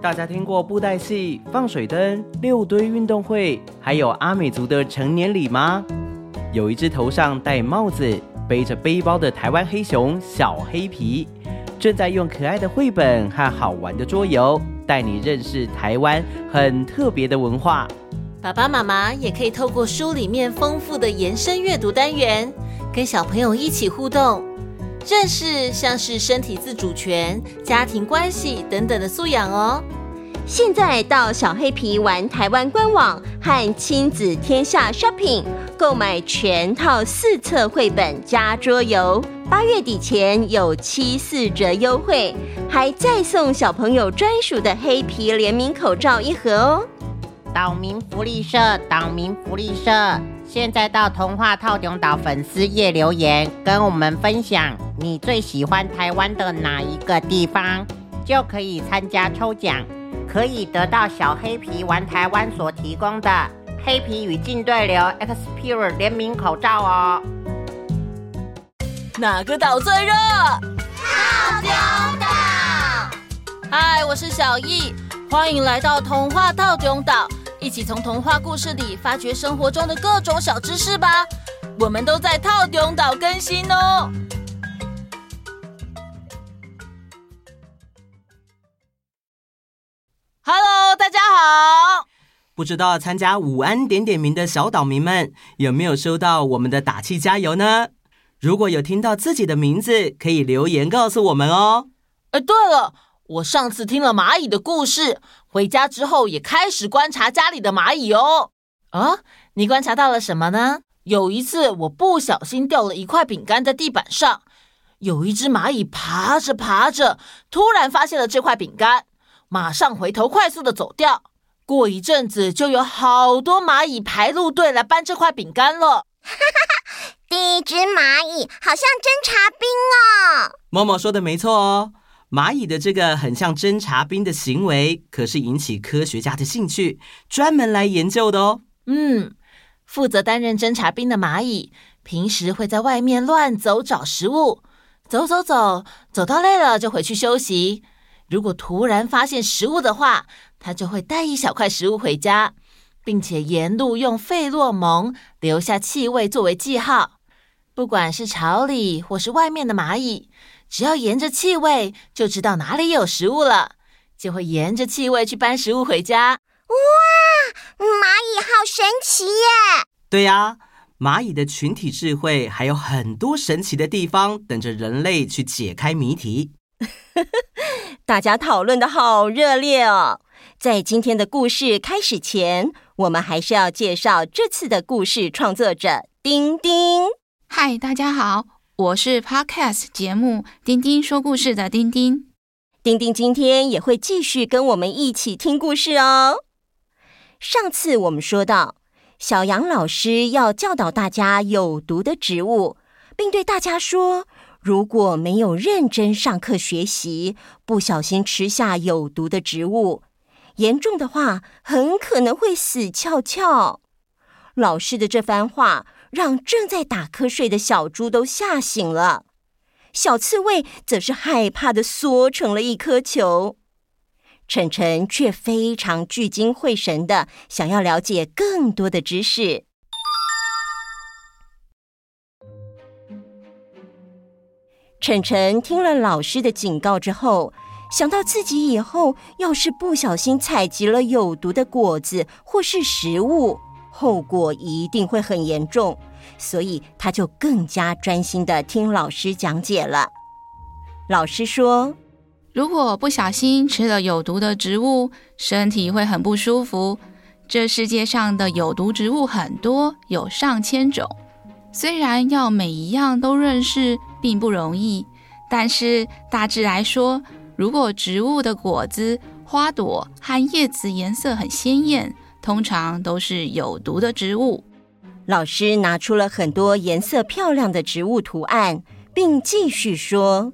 大家听过布袋戏、放水灯、六堆运动会，还有阿美族的成年礼吗？有一只头上戴帽子、背着背包的台湾黑熊小黑皮，正在用可爱的绘本和好玩的桌游，带你认识台湾很特别的文化。爸爸妈妈也可以透过书里面丰富的延伸阅读单元，跟小朋友一起互动。认识像是身体自主权、家庭关系等等的素养哦。现在到小黑皮玩台湾官网和亲子天下 shopping 购买全套四册绘本加桌游，八月底前有七四折优惠，还再送小朋友专属的黑皮联名口罩一盒哦。岛民福利社，岛民福利社。现在到童话透中岛粉丝页留言，跟我们分享你最喜欢台湾的哪一个地方，就可以参加抽奖，可以得到小黑皮玩台湾所提供的黑皮与静对流 X Pure 联名口罩哦。哪个岛最热？透中岛。嗨，我是小易，欢迎来到童话透中岛。一起从童话故事里发掘生活中的各种小知识吧！我们都在透中岛更新哦。Hello，大家好！不知道参加午安点点名的小岛民们有没有收到我们的打气加油呢？如果有听到自己的名字，可以留言告诉我们哦。哎，对了。我上次听了蚂蚁的故事，回家之后也开始观察家里的蚂蚁哦。啊，你观察到了什么呢？有一次我不小心掉了一块饼干在地板上，有一只蚂蚁爬着爬着，突然发现了这块饼干，马上回头快速的走掉。过一阵子，就有好多蚂蚁排路队来搬这块饼干了。哈哈，第一只蚂蚁好像侦察兵哦。默默说的没错哦。蚂蚁的这个很像侦察兵的行为，可是引起科学家的兴趣，专门来研究的哦。嗯，负责担任侦察兵的蚂蚁，平时会在外面乱走找食物，走走走，走到累了就回去休息。如果突然发现食物的话，它就会带一小块食物回家，并且沿路用费洛蒙留下气味作为记号。不管是巢里或是外面的蚂蚁。只要沿着气味就知道哪里有食物了，就会沿着气味去搬食物回家。哇，蚂蚁好神奇耶！对呀，蚂蚁的群体智慧还有很多神奇的地方等着人类去解开谜题。大家讨论的好热烈哦！在今天的故事开始前，我们还是要介绍这次的故事创作者丁丁。嗨，大家好。我是 Podcast 节目《丁丁说故事》的丁丁，丁丁今天也会继续跟我们一起听故事哦。上次我们说到，小杨老师要教导大家有毒的植物，并对大家说，如果没有认真上课学习，不小心吃下有毒的植物，严重的话很可能会死翘翘。老师的这番话，让正在打瞌睡的小猪都吓醒了，小刺猬则是害怕的缩成了一颗球。晨晨却非常聚精会神的想要了解更多的知识。晨晨听了老师的警告之后，想到自己以后要是不小心采集了有毒的果子或是食物，后果一定会很严重，所以他就更加专心地听老师讲解了。老师说：“如果不小心吃了有毒的植物，身体会很不舒服。这世界上的有毒植物很多，有上千种。虽然要每一样都认识并不容易，但是大致来说，如果植物的果子、花朵和叶子颜色很鲜艳。”通常都是有毒的植物。老师拿出了很多颜色漂亮的植物图案，并继续说：“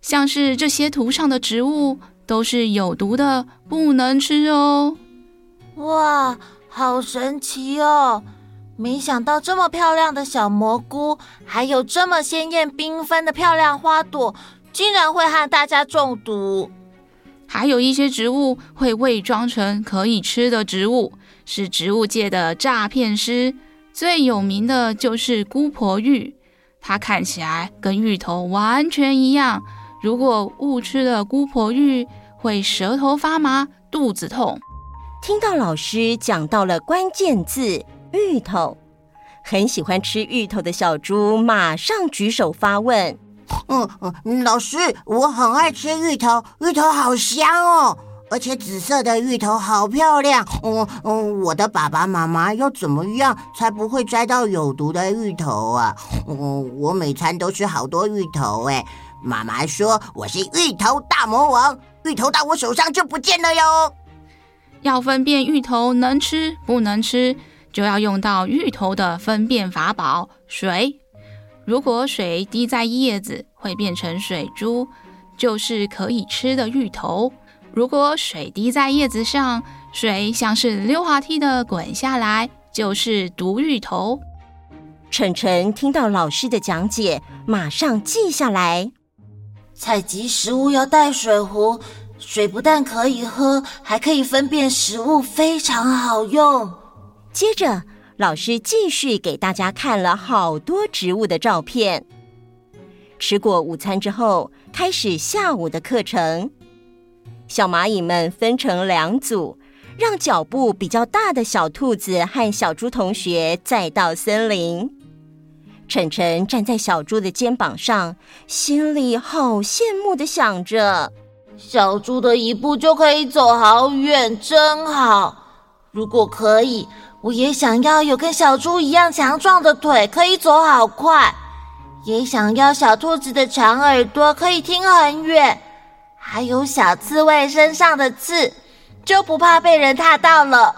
像是这些图上的植物都是有毒的，不能吃哦。”哇，好神奇哦！没想到这么漂亮的小蘑菇，还有这么鲜艳缤纷的漂亮花朵，竟然会和大家中毒。还有一些植物会伪装成可以吃的植物，是植物界的诈骗师。最有名的就是姑婆芋，它看起来跟芋头完全一样。如果误吃了姑婆芋，会舌头发麻、肚子痛。听到老师讲到了关键字“芋头”，很喜欢吃芋头的小猪马上举手发问。嗯嗯，老师，我很爱吃芋头，芋头好香哦，而且紫色的芋头好漂亮。嗯嗯，我的爸爸妈妈要怎么样才不会摘到有毒的芋头啊？嗯，我每餐都吃好多芋头，哎，妈妈说我是芋头大魔王，芋头到我手上就不见了哟。要分辨芋头能吃不能吃，就要用到芋头的分辨法宝——水。如果水滴在叶子会变成水珠，就是可以吃的芋头；如果水滴在叶子上，水像是溜滑梯的滚下来，就是毒芋头。晨晨听到老师的讲解，马上记下来。采集食物要带水壶，水不但可以喝，还可以分辨食物，非常好用。接着。老师继续给大家看了好多植物的照片。吃过午餐之后，开始下午的课程。小蚂蚁们分成两组，让脚步比较大的小兔子和小猪同学再到森林。晨晨站在小猪的肩膀上，心里好羡慕地想着：小猪的一步就可以走好远，真好。如果可以。我也想要有跟小猪一样强壮的腿，可以走好快；也想要小兔子的长耳朵，可以听很远；还有小刺猬身上的刺，就不怕被人踏到了。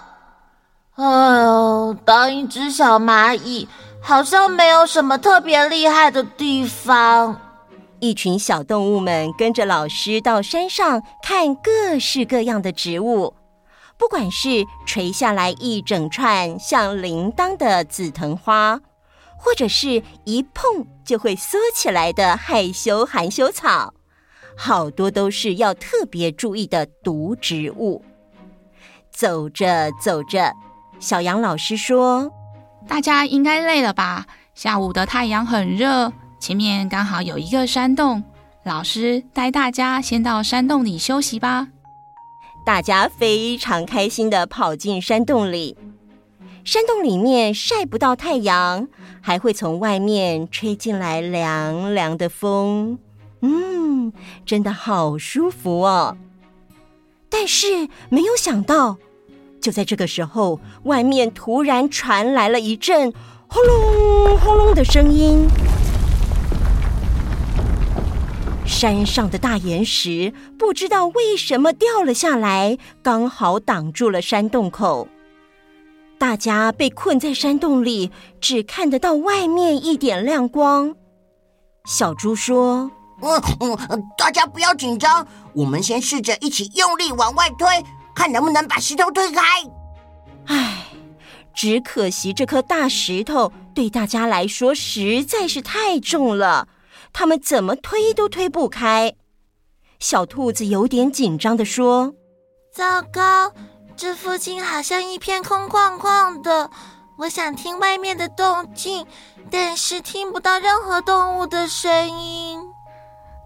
哎呦，当一只小蚂蚁，好像没有什么特别厉害的地方。一群小动物们跟着老师到山上看各式各样的植物。不管是垂下来一整串像铃铛的紫藤花，或者是一碰就会缩起来的害羞含羞草，好多都是要特别注意的毒植物。走着走着，小杨老师说：“大家应该累了吧？下午的太阳很热，前面刚好有一个山洞，老师带大家先到山洞里休息吧。”大家非常开心地跑进山洞里。山洞里面晒不到太阳，还会从外面吹进来凉凉的风。嗯，真的好舒服哦。但是没有想到，就在这个时候，外面突然传来了一阵“轰隆轰隆”的声音。山上的大岩石不知道为什么掉了下来，刚好挡住了山洞口。大家被困在山洞里，只看得到外面一点亮光。小猪说：“嗯嗯，大家不要紧张，我们先试着一起用力往外推，看能不能把石头推开。”唉，只可惜这颗大石头对大家来说实在是太重了。他们怎么推都推不开，小兔子有点紧张的说：“糟糕，这附近好像一片空旷旷的，我想听外面的动静，但是听不到任何动物的声音。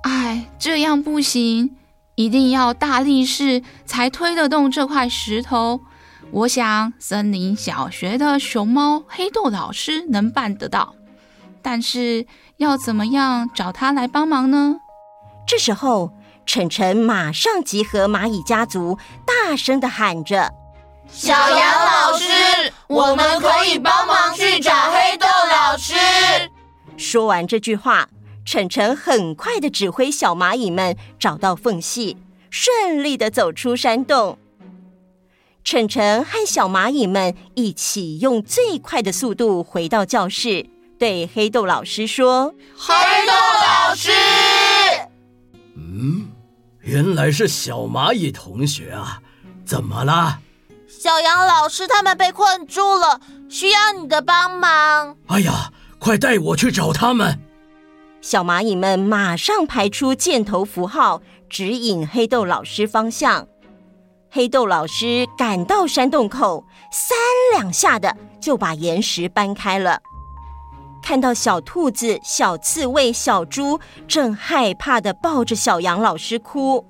哎，这样不行，一定要大力士才推得动这块石头。我想森林小学的熊猫黑豆老师能办得到。”但是要怎么样找他来帮忙呢？这时候，晨晨马上集合蚂蚁家族，大声的喊着：“小杨老师，我们可以帮忙去找黑豆老师。”说完这句话，晨晨很快的指挥小蚂蚁们找到缝隙，顺利的走出山洞。晨晨和小蚂蚁们一起用最快的速度回到教室。对黑豆老师说：“黑豆老师，嗯，原来是小蚂蚁同学啊，怎么了？小杨老师他们被困住了，需要你的帮忙。哎呀，快带我去找他们！”小蚂蚁们马上排出箭头符号，指引黑豆老师方向。黑豆老师赶到山洞口，三两下的就把岩石搬开了。看到小兔子、小刺猬、小猪正害怕的抱着小杨老师哭，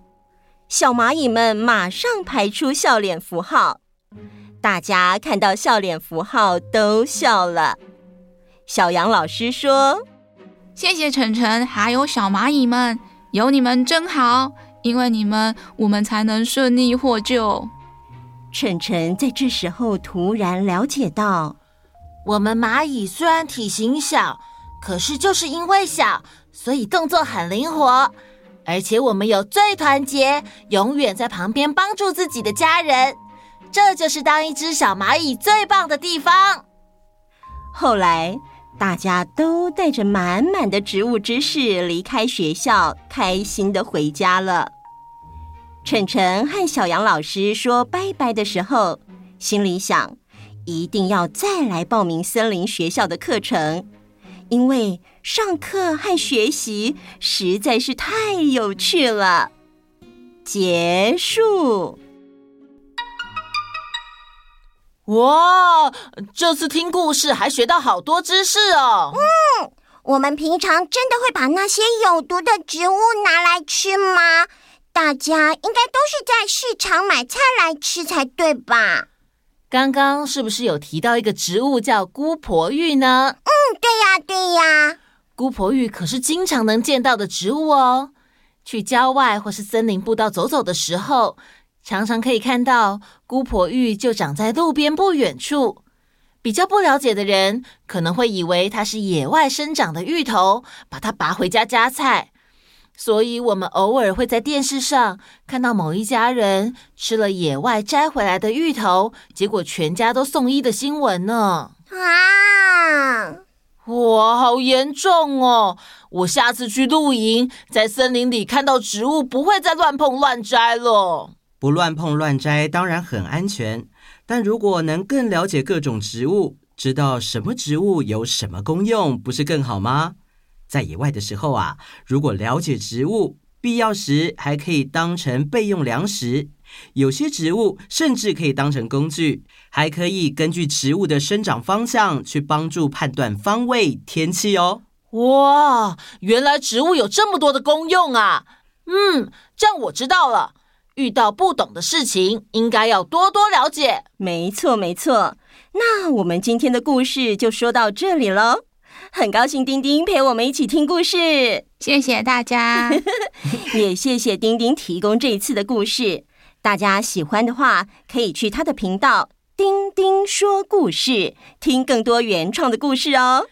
小蚂蚁们马上排出笑脸符号。大家看到笑脸符号都笑了。小杨老师说：“谢谢晨晨，还有小蚂蚁们，有你们真好，因为你们，我们才能顺利获救。”晨晨在这时候突然了解到。我们蚂蚁虽然体型小，可是就是因为小，所以动作很灵活，而且我们有最团结，永远在旁边帮助自己的家人。这就是当一只小蚂蚁最棒的地方。后来，大家都带着满满的植物知识离开学校，开心的回家了。晨晨和小杨老师说拜拜的时候，心里想。一定要再来报名森林学校的课程，因为上课和学习实在是太有趣了。结束。哇，这次听故事还学到好多知识哦。嗯，我们平常真的会把那些有毒的植物拿来吃吗？大家应该都是在市场买菜来吃才对吧？刚刚是不是有提到一个植物叫姑婆芋呢？嗯，对呀，对呀。姑婆芋可是经常能见到的植物哦。去郊外或是森林步道走走的时候，常常可以看到姑婆芋就长在路边不远处。比较不了解的人可能会以为它是野外生长的芋头，把它拔回家夹菜。所以，我们偶尔会在电视上看到某一家人吃了野外摘回来的芋头，结果全家都送医的新闻呢。啊！哇，好严重哦！我下次去露营，在森林里看到植物，不会再乱碰乱摘了。不乱碰乱摘当然很安全，但如果能更了解各种植物，知道什么植物有什么功用，不是更好吗？在野外的时候啊，如果了解植物，必要时还可以当成备用粮食。有些植物甚至可以当成工具，还可以根据植物的生长方向去帮助判断方位、天气哦。哇，原来植物有这么多的功用啊！嗯，这样我知道了。遇到不懂的事情，应该要多多了解。没错，没错。那我们今天的故事就说到这里喽。很高兴丁丁陪我们一起听故事，谢谢大家，也谢谢丁丁提供这一次的故事。大家喜欢的话，可以去他的频道“丁丁说故事”听更多原创的故事哦。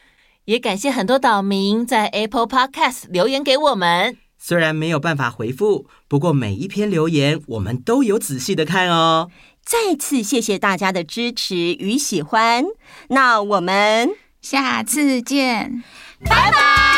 也感谢很多岛民在 Apple Podcast 留言给我们，虽然没有办法回复，不过每一篇留言我们都有仔细的看哦。再次谢谢大家的支持与喜欢，那我们。下次见，拜拜。